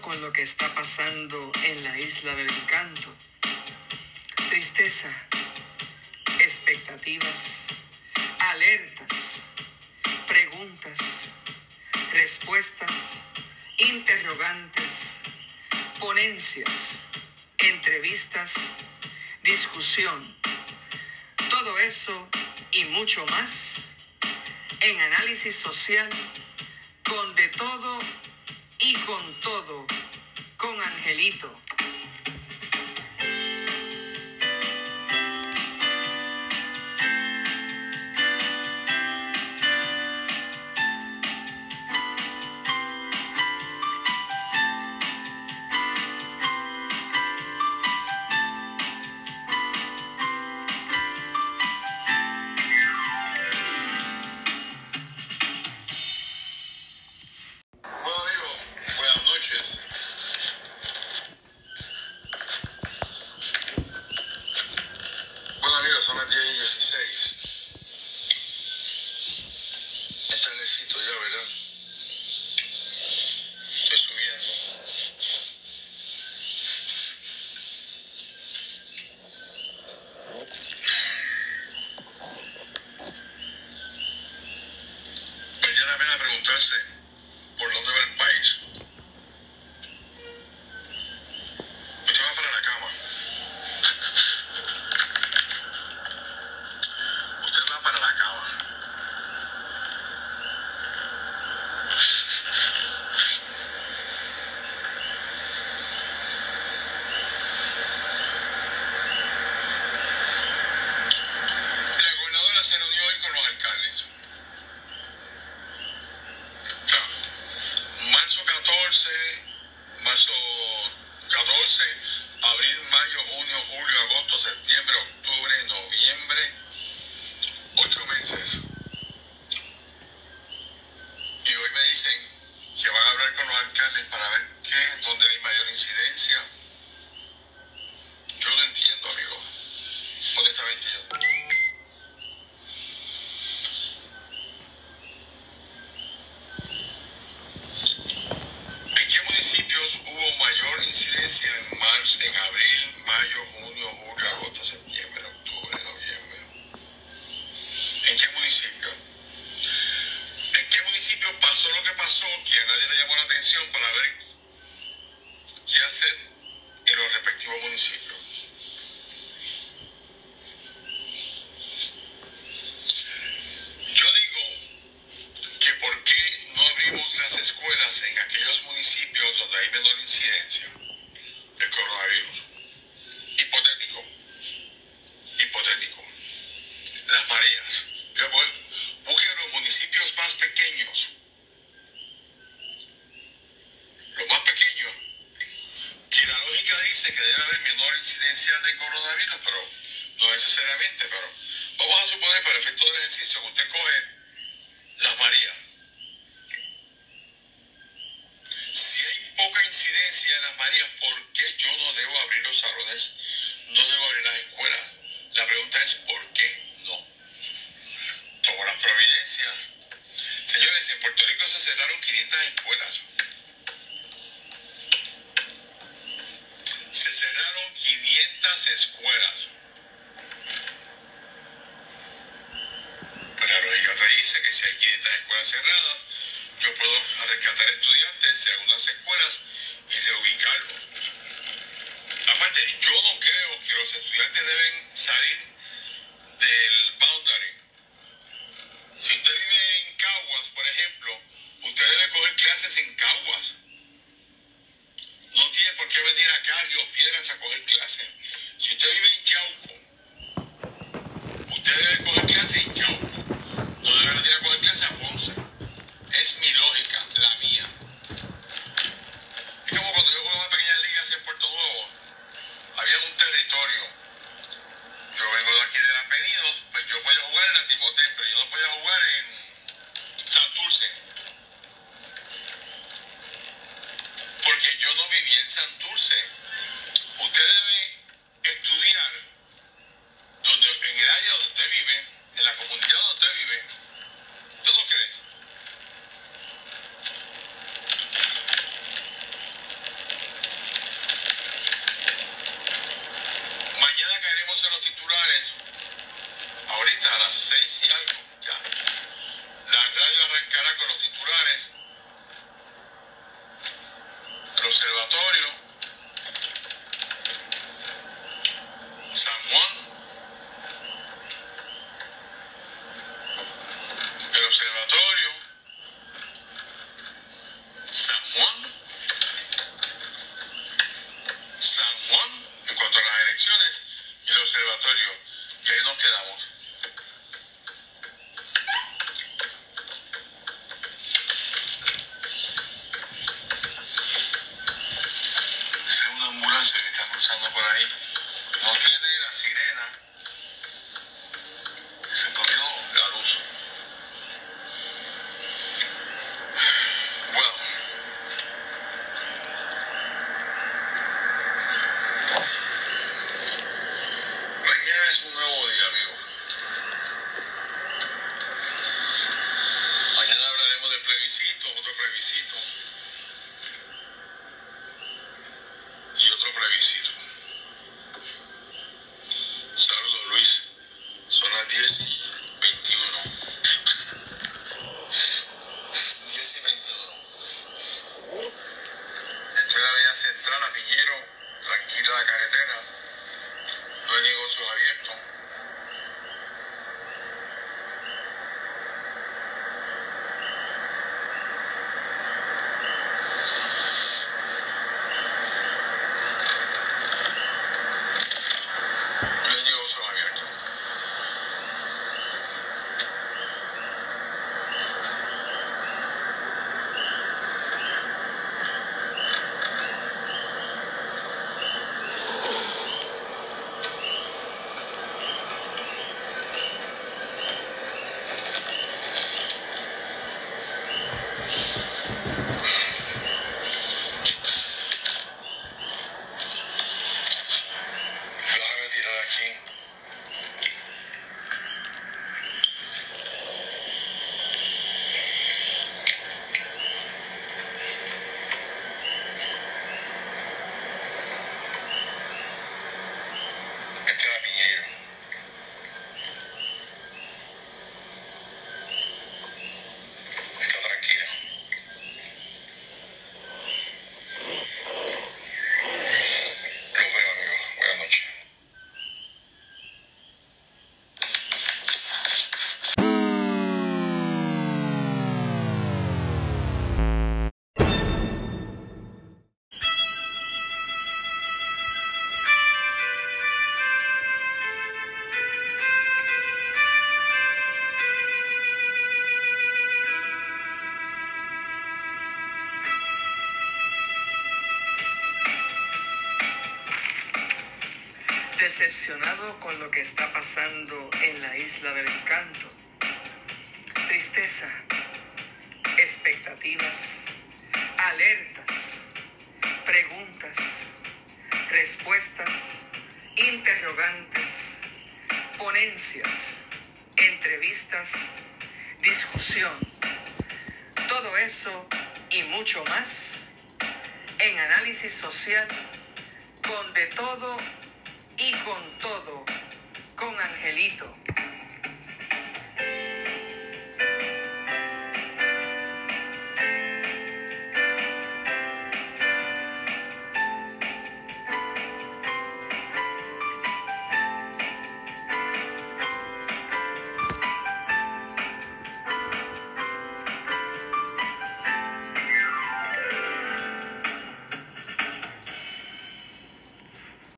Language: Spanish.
con lo que está pasando en la isla del encanto. Tristeza, expectativas, alertas, preguntas, respuestas, interrogantes, ponencias, entrevistas, discusión. Todo eso y mucho más en análisis social con de todo y con todo con Angelito. Pasó lo que pasó que a nadie le llamó la atención para ver qué hacer en los respectivos municipios? Yo digo que por qué no abrimos las escuelas en aquellos municipios donde hay menor incidencia del coronavirus. Hipotético. Hipotético. Las Marías. Yo voy, busquen los municipios más pequeños. Los más pequeños. Que la lógica que debe haber menor incidencia de coronavirus, pero no necesariamente. Pero vamos a suponer, para el efecto del ejercicio, que usted coge las Marías. Si hay poca incidencia en las Marías, ¿por qué yo no debo abrir los salones? No debo abrir las escuelas. La pregunta es ¿por qué no? Tomo las providencias. Señores, en Puerto Rico se cerraron 500 escuelas. Se cerraron 500 escuelas. Que si hay 500 escuelas cerradas, yo puedo rescatar estudiantes de algunas escuelas y reubicarlos. Aparte, yo no creo que los estudiantes deben salir del boundary. Si usted vive en Caguas, por ejemplo, usted debe coger clases en Caguas. No tiene por qué venir acá a Río Piedras a coger clases. Si usted vive en Yauco, usted debe coger clases en Yauco. usted debe estudiar donde, en el área donde usted vive, en la comunidad donde usted vive. ¿Tú no crees? Mañana caeremos en los titulares observatorio, San Juan, San Juan en cuanto a las elecciones y el observatorio. Y ahí nos quedamos. Decepcionado con lo que está pasando en la isla del encanto. Tristeza, expectativas, alertas, preguntas, respuestas, interrogantes, ponencias, entrevistas, discusión. Todo eso y mucho más en análisis social con de todo y con todo con Angelito.